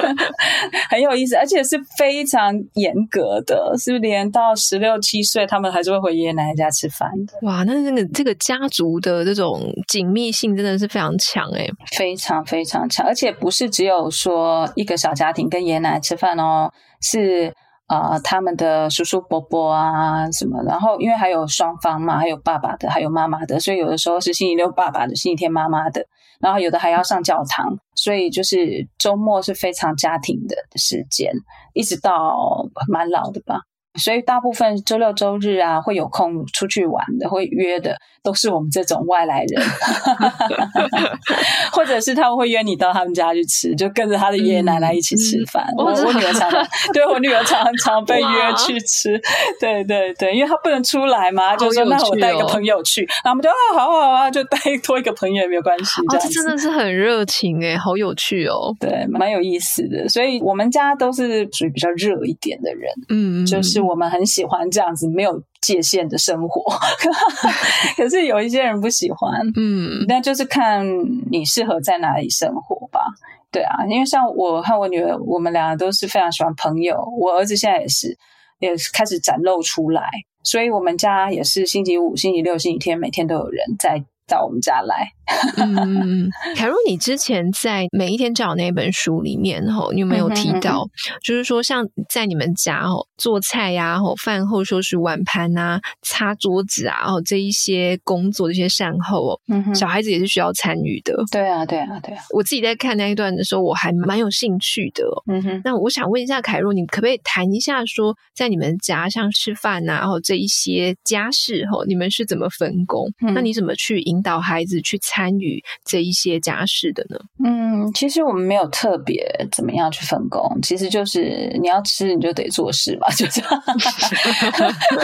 [LAUGHS] 很有意思，而且是非常严格的，是？连到十六七岁，他们还是会回爷爷奶奶家吃饭的。哇，那这个这个家族的这种紧密性真的是非常强诶，非常非常强，而且不是只有有说一个小家庭跟爷爷奶奶吃饭哦。是、呃，他们的叔叔伯伯啊什么，然后因为还有双方嘛，还有爸爸的，还有妈妈的，所以有的时候是星期六爸爸的，星期天妈妈的，然后有的还要上教堂，所以就是周末是非常家庭的时间，一直到蛮老的吧。所以大部分周六周日啊，会有空出去玩的，会约的，都是我们这种外来人，[LAUGHS] 或者是他们会约你到他们家去吃，就跟着他的爷爷奶奶一起吃饭。嗯、我我女儿常常，[LAUGHS] 对我女儿常常被约去吃，对对对，因为她不能出来嘛，就说那我带一个朋友去，然后我们就啊好好啊，就带 [LAUGHS] 多一个朋友也没有关系。哦，这真的是很热情哎，好有趣哦，对，蛮有意思的。所以我们家都是属于比较热一点的人，嗯，就是。我们很喜欢这样子没有界限的生活，[LAUGHS] 可是有一些人不喜欢，嗯，那就是看你适合在哪里生活吧。对啊，因为像我和我女儿，我们两个都是非常喜欢朋友。我儿子现在也是，也开始展露出来，所以我们家也是星期五、星期六、星期天，每天都有人在。到我们家来，嗯，凯若，你之前在《每一天教养》那本书里面，吼，你有没有提到，就是说，像在你们家，吼，做菜呀，吼，饭后收拾碗盘啊，擦桌子啊，哦，这一些工作，这些善后，哦，嗯，小孩子也是需要参与的。对啊，对啊，对啊。我自己在看那一段的时候，我还蛮有兴趣的。嗯哼。那我想问一下凯若，你可不可以谈一下，说在你们家像吃饭啊，然后这一些家事，吼，你们是怎么分工？嗯、那你怎么去？引导孩子去参参与这一些家事的呢？嗯，其实我们没有特别怎么样去分工，其实就是你要吃你就得做事嘛，就这样。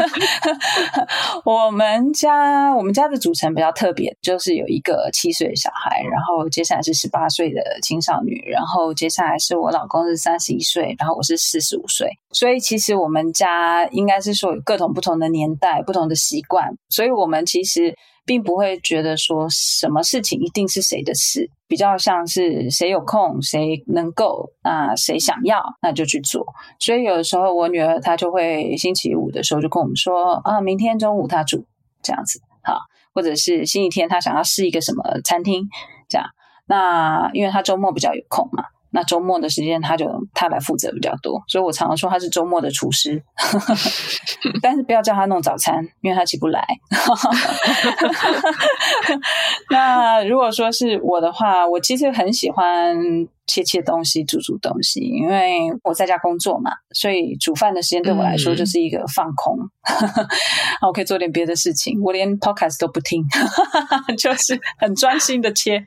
[LAUGHS] 我们家我们家的组成比较特别，就是有一个七岁小孩，然后接下来是十八岁的青少女，然后接下来是我老公是三十一岁，然后我是四十五岁，所以其实我们家应该是说有各种不同的年代、不同的习惯，所以我们其实。并不会觉得说什么事情一定是谁的事，比较像是谁有空，谁能够，那谁想要，那就去做。所以有的时候我女儿她就会星期五的时候就跟我们说啊，明天中午她煮这样子，好，或者是星期天她想要试一个什么餐厅这样。那因为她周末比较有空嘛。那周末的时间，他就他来负责比较多，所以我常常说他是周末的厨师，[LAUGHS] 但是不要叫他弄早餐，因为他起不来。[LAUGHS] 那如果说是我的话，我其实很喜欢。切切东西，煮煮东西，因为我在家工作嘛，所以煮饭的时间对我来说就是一个放空，嗯、[LAUGHS] 我可以做点别的事情。我连 podcast 都不听，[LAUGHS] 就是很专心的切，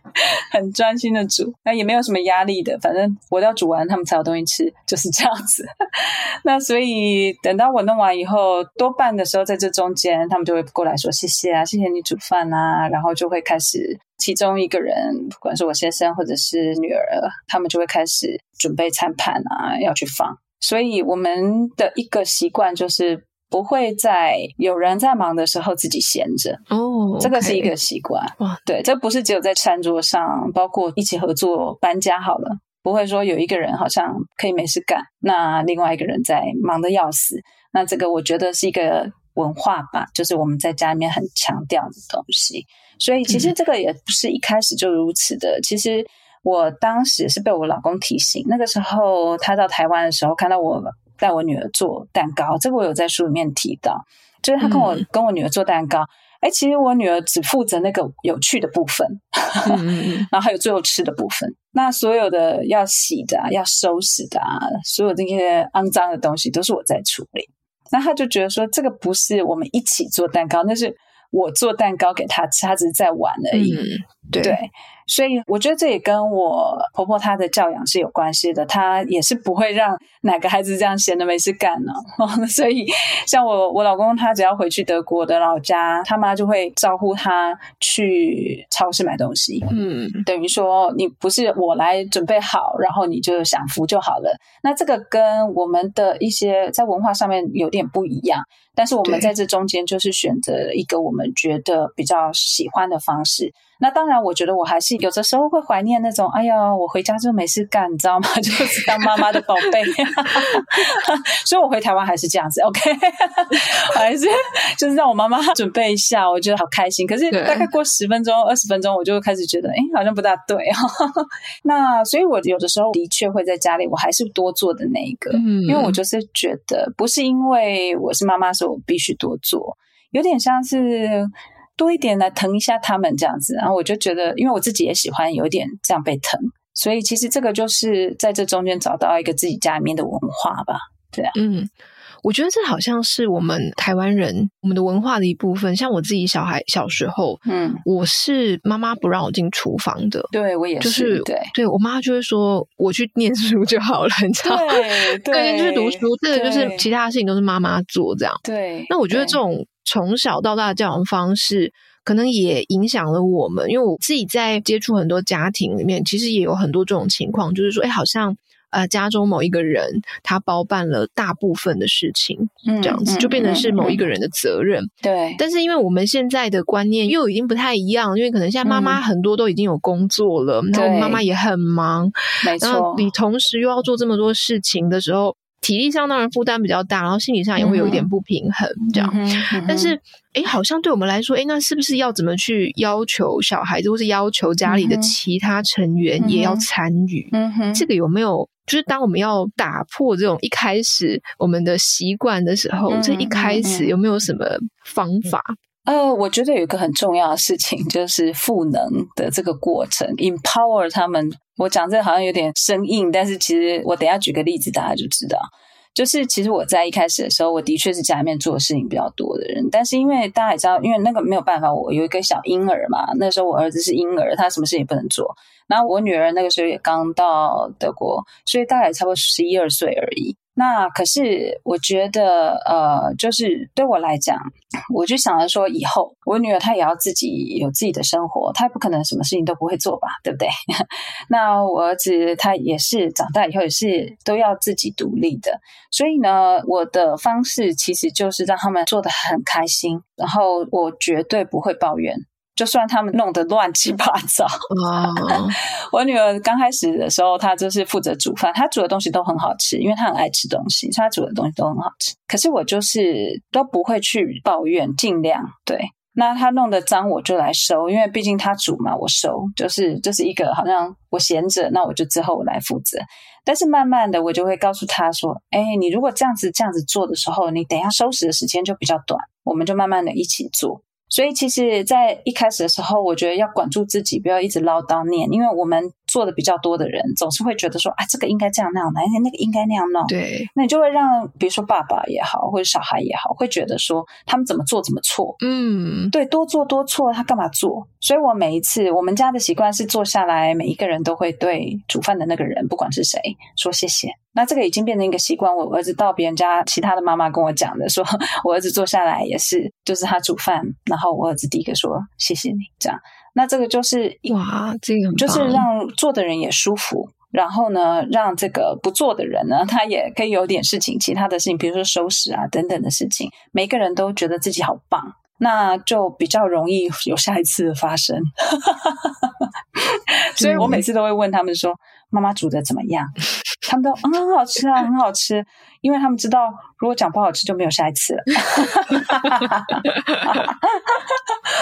很专心的煮，那也没有什么压力的。反正我要煮完，他们才有东西吃，就是这样子。[LAUGHS] 那所以等到我弄完以后，多半的时候在这中间，他们就会过来说谢谢啊，谢谢你煮饭啊，然后就会开始。其中一个人，不管是我先生或者是女儿，他们就会开始准备餐盘啊，要去放。所以我们的一个习惯就是不会在有人在忙的时候自己闲着。哦，oh. 这个是一个习惯。哇.对，这不是只有在餐桌上，包括一起合作搬家好了，不会说有一个人好像可以没事干，那另外一个人在忙得要死。那这个我觉得是一个。文化吧，就是我们在家里面很强调的东西。所以其实这个也不是一开始就如此的。其实我当时是被我老公提醒，那个时候他到台湾的时候，看到我带我女儿做蛋糕，这个我有在书里面提到，就是他跟我、嗯、跟我女儿做蛋糕。哎，其实我女儿只负责那个有趣的部分，[LAUGHS] 嗯、然后还有最后吃的部分。那所有的要洗的、啊、要收拾的、啊，所有这些肮脏的东西都是我在处理。那他就觉得说，这个不是我们一起做蛋糕，那是我做蛋糕给他吃，他只是在玩而已。嗯、对。对所以我觉得这也跟我婆婆她的教养是有关系的，她也是不会让哪个孩子这样闲的没事干呢。[LAUGHS] 所以像我我老公他只要回去德国的老家，他妈就会招呼他去超市买东西。嗯，等于说你不是我来准备好，然后你就享福就好了。那这个跟我们的一些在文化上面有点不一样，但是我们在这中间就是选择一个我们觉得比较喜欢的方式。那当然，我觉得我还是有的时候会怀念那种，哎呀，我回家就没事干，你知道吗？[LAUGHS] 就是当妈妈的宝贝。[LAUGHS] 所以我回台湾还是这样子，OK，[LAUGHS] 还是就是让我妈妈准备一下，我觉得好开心。可是大概过十分钟、二十分钟，我就开始觉得，哎，好像不大对。那所以，我有的时候的确会在家里，我还是多做的那一个，嗯，因为我就是觉得，不是因为我是妈妈，所以我必须多做，有点像是。多一点来疼一下他们这样子，然后我就觉得，因为我自己也喜欢有一点这样被疼，所以其实这个就是在这中间找到一个自己家里面的文化吧，对啊，嗯，我觉得这好像是我们台湾人我们的文化的一部分。像我自己小孩小时候，嗯，我是妈妈不让我进厨房的，对我也是，就是对，对我妈就会说我去念书就好了，你知道吗？对，对，[LAUGHS] 就是读书，这个就是其他的事情都是妈妈做这样。对，那我觉得这种。从小到大的教养方式，可能也影响了我们。因为我自己在接触很多家庭里面，其实也有很多这种情况，就是说，哎，好像呃，家中某一个人他包办了大部分的事情，嗯，这样子就变成是某一个人的责任。对。但是因为我们现在的观念又已经不太一样，因为可能现在妈妈很多都已经有工作了，然后妈妈也很忙，没错。你同时又要做这么多事情的时候。体力上当然负担比较大，然后心理上也会有一点不平衡，这样。嗯嗯、但是，哎，好像对我们来说，哎，那是不是要怎么去要求小孩子，或是要求家里的其他成员也要参与？这个有没有？就是当我们要打破这种一开始我们的习惯的时候，嗯、这一开始有没有什么方法？呃，我觉得有一个很重要的事情，就是赋能的这个过程，empower 他们。我讲这好像有点生硬，但是其实我等下举个例子，大家就知道。就是其实我在一开始的时候，我的确是家里面做的事情比较多的人，但是因为大家也知道，因为那个没有办法，我有一个小婴儿嘛，那时候我儿子是婴儿，他什么事情也不能做。然后我女儿那个时候也刚到德国，所以大概差不多十一二岁而已。那可是我觉得，呃，就是对我来讲，我就想着说，以后我女儿她也要自己有自己的生活，她不可能什么事情都不会做吧，对不对？[LAUGHS] 那我儿子他也是长大以后也是都要自己独立的，所以呢，我的方式其实就是让他们做得很开心，然后我绝对不会抱怨。就算他们弄得乱七八糟，哇！[LAUGHS] 我女儿刚开始的时候，她就是负责煮饭，她煮的东西都很好吃，因为她很爱吃东西，所以她煮的东西都很好吃。可是我就是都不会去抱怨，尽量对。那她弄得脏，我就来收，因为毕竟她煮嘛，我收就是就是一个好像我闲着，那我就之后我来负责。但是慢慢的，我就会告诉她说：“哎，你如果这样子这样子做的时候，你等一下收拾的时间就比较短，我们就慢慢的一起做。”所以，其实，在一开始的时候，我觉得要管住自己，不要一直唠叨念，因为我们。做的比较多的人，总是会觉得说啊，这个应该这样那样的，那个应该那样弄。对，那你就会让，比如说爸爸也好，或者小孩也好，会觉得说他们怎么做怎么错。嗯，对，多做多错，他干嘛做？所以我每一次，我们家的习惯是坐下来，每一个人都会对煮饭的那个人，不管是谁，说谢谢。那这个已经变成一个习惯。我儿子到别人家，其他的妈妈跟我讲的，说 [LAUGHS] 我儿子坐下来也是，就是他煮饭，然后我儿子第一个说谢谢你，这样。那这个就是哇，这个就是让做的人也舒服，然后呢，让这个不做的人呢，他也可以有点事情，其他的事情，比如说收拾啊等等的事情，每个人都觉得自己好棒，那就比较容易有下一次的发生。[LAUGHS] 所以我每次都会问他们说：“妈妈煮的怎么样？”他们都嗯很好吃啊，很好吃，因为他们知道如果讲不好吃就没有下一次了。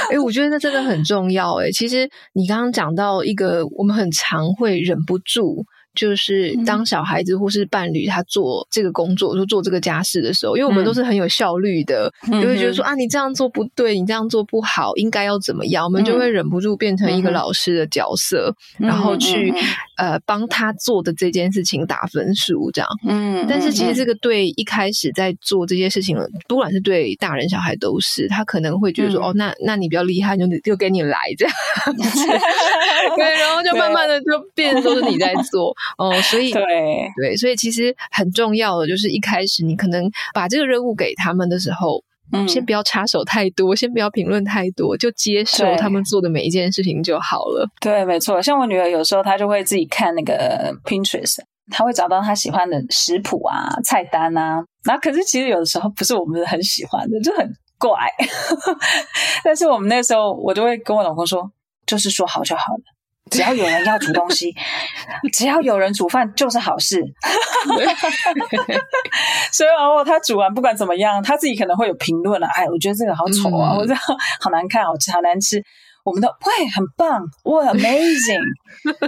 哎、欸，我觉得那真的很重要哎。其实你刚刚讲到一个，我们很常会忍不住。就是当小孩子或是伴侣他做这个工作，就做这个家事的时候，因为我们都是很有效率的，嗯、就会觉得说啊，你这样做不对，你这样做不好，应该要怎么样？我们就会忍不住变成一个老师的角色，嗯、然后去、嗯、呃帮他做的这件事情打分数，这样。嗯，但是其实这个对一开始在做这些事情，不管是对大人小孩都是，他可能会觉得说、嗯、哦，那那你比较厉害，就就给你来这样 [LAUGHS] 子，对，然后就慢慢的就变成都是你在做。哦，所以对对，所以其实很重要的就是一开始你可能把这个任务给他们的时候，嗯，先不要插手太多，先不要评论太多，就接受他们做的每一件事情就好了。对，没错。像我女儿有时候她就会自己看那个 Pinterest，她会找到她喜欢的食谱啊、菜单啊，然后可是其实有的时候不是我们很喜欢的，就很怪。[LAUGHS] 但是我们那时候我就会跟我老公说，就是说好就好了。只要有人要煮东西，[LAUGHS] 只要有人煮饭就是好事。[LAUGHS] 所以哦，他煮完不管怎么样，他自己可能会有评论了。哎，我觉得这个好丑啊，嗯、我这 [LAUGHS] 好难看，好吃，好难吃。我们都喂，很棒，哇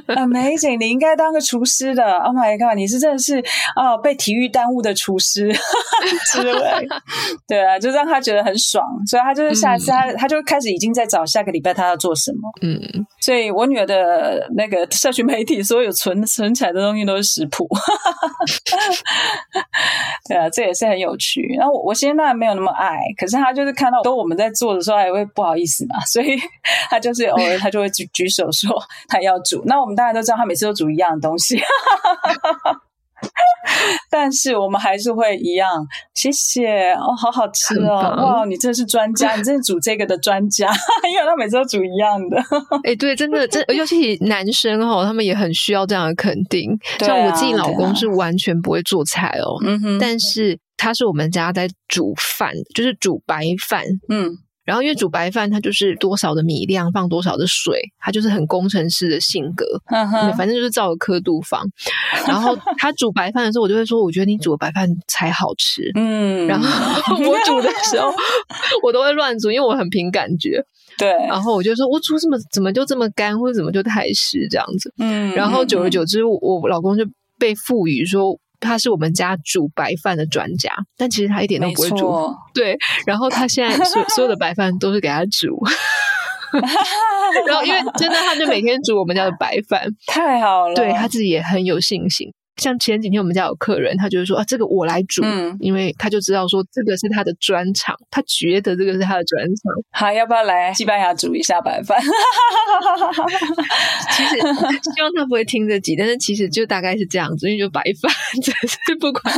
，amazing，amazing，你应该当个厨师的。Oh my god，你是真的是啊、哦，被体育耽误的厨师 [LAUGHS] 之类。对啊，就让他觉得很爽，所以他就是下一次他、嗯、他就开始已经在找下个礼拜他要做什么。嗯，所以我女儿的那个社群媒体，所有存存起来的东西都是食谱。[LAUGHS] 对啊，这也是很有趣。然后我我现在没有那么爱，可是他就是看到都我们在做的时候，也会不好意思嘛，所以。他就是偶尔他就会举举手说他要煮，那我们大家都知道他每次都煮一样的东西，[LAUGHS] 但是我们还是会一样。谢谢哦，好好吃哦，哇，你真的是专家，你真是煮这个的专家，[LAUGHS] 因为他每次都煮一样的。哎、欸，对，真的，真尤其男生哦，他们也很需要这样的肯定。像我自己老公是完全不会做菜哦，嗯哼，但是他是我们家在煮饭，就是煮白饭，嗯。然后因为煮白饭，它就是多少的米量放多少的水，它就是很工程师的性格，反正就是照个刻度放。[LAUGHS] 然后他煮白饭的时候，我就会说：“我觉得你煮的白饭才好吃。”嗯，然后我煮的时候，[LAUGHS] 我都会乱煮，因为我很凭感觉。对，然后我就说：“我煮怎么怎么就这么干，或者怎么就太湿这样子。”嗯，然后久而久之，我我老公就被赋予说。他是我们家煮白饭的专家，但其实他一点都不会煮。对，然后他现在 [LAUGHS] 所所有的白饭都是给他煮，[LAUGHS] 然后因为真的，他就每天煮我们家的白饭，太好了。对，他自己也很有信心。像前几天我们家有客人，他就是说啊，这个我来煮，嗯，因为他就知道说这个是他的专长，他觉得这个是他的专长。好，要不要来西班牙煮一下白饭？其实希望他不会听这集，但是其实就大概是这样子，因为就白饭，[LAUGHS] 真是不管，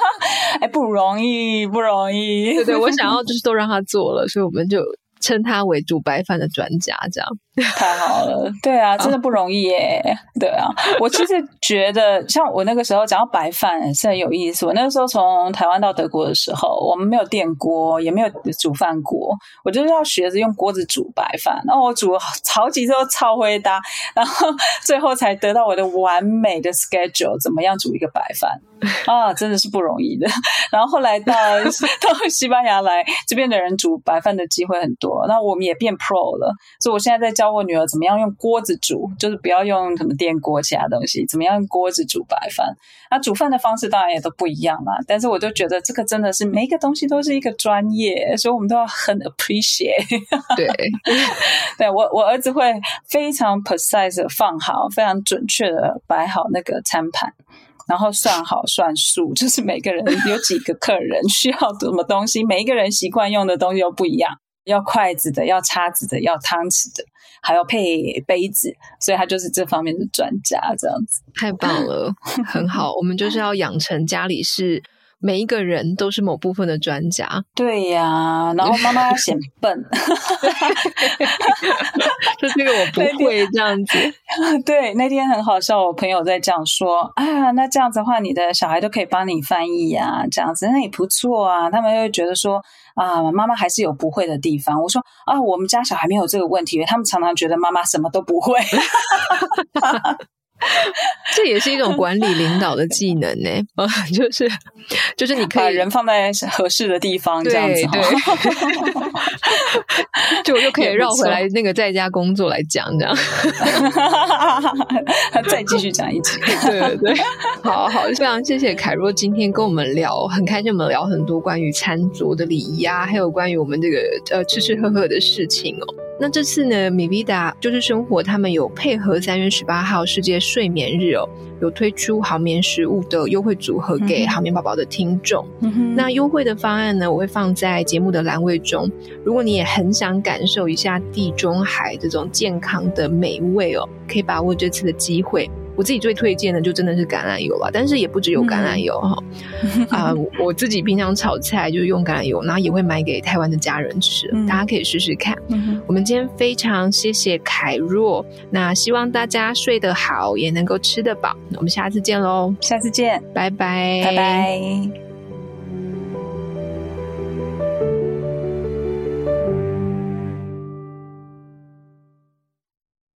[LAUGHS] 哎，不容易，不容易。对对，我想要就是都让他做了，所以我们就。称他为煮白饭的专家，这样 [LAUGHS] 太好了。对啊，真的不容易耶。对啊，我其实觉得，像我那个时候讲到白饭是很有意思。我那个时候从台湾到德国的时候，我们没有电锅，也没有煮饭锅，我就是要学着用锅子煮白饭。然后我煮了好几次都超会搭，然后最后才得到我的完美的 schedule，怎么样煮一个白饭。[LAUGHS] 啊，真的是不容易的。然后后来到到西班牙来，这边的人煮白饭的机会很多，那我们也变 pro 了。所以我现在在教我女儿怎么样用锅子煮，就是不要用什么电锅其他东西，怎么样用锅子煮白饭。那煮饭的方式当然也都不一样嘛，但是我就觉得这个真的是每一个东西都是一个专业，所以我们都要很 appreciate。对，[LAUGHS] 对我我儿子会非常 precise 的放好，非常准确的摆好那个餐盘。然后算好算数，就是每个人有几个客人需要什么东西，每一个人习惯用的东西又不一样，要筷子的，要叉子的，要汤匙的，还要配杯子，所以他就是这方面的专家，这样子。太棒了，很好，我们就是要养成家里是。每一个人都是某部分的专家，对呀、啊。然后妈妈要显笨，[LAUGHS] 就这个我不会这样子。[LAUGHS] 对，那天很好笑，我朋友在这样说啊，那这样子的话，你的小孩都可以帮你翻译啊，这样子那也不错啊。他们又觉得说啊，妈妈还是有不会的地方。我说啊，我们家小孩没有这个问题，他们常常觉得妈妈什么都不会。[LAUGHS] [LAUGHS] 这也是一种管理领导的技能呢，[LAUGHS] 呃，就是就是你可以把人放在合适的地方，这样子，对，[LAUGHS] 就又可以绕回来那个在家工作来讲，这样，再继续讲一集，对对对，好好，非常谢谢凯若今天跟我们聊，很开心我们聊很多关于餐桌的礼仪啊，还有关于我们这个呃吃吃喝喝的事情哦。那这次呢，MiVida 就是生活，他们有配合三月十八号世界睡眠日哦，有推出好眠食物的优惠组合给好眠宝宝的听众。嗯。那优惠的方案呢，我会放在节目的栏位中。如果你也很想感受一下地中海这种健康的美味哦，可以把握这次的机会。我自己最推荐的就真的是橄榄油了，但是也不只有橄榄油哈。啊、嗯呃，我自己平常炒菜就是用橄榄油，然后也会买给台湾的家人吃，嗯、大家可以试试看。嗯、我们今天非常谢谢凯若，那希望大家睡得好，也能够吃得饱。我们下次见喽，下次见，拜拜，拜拜。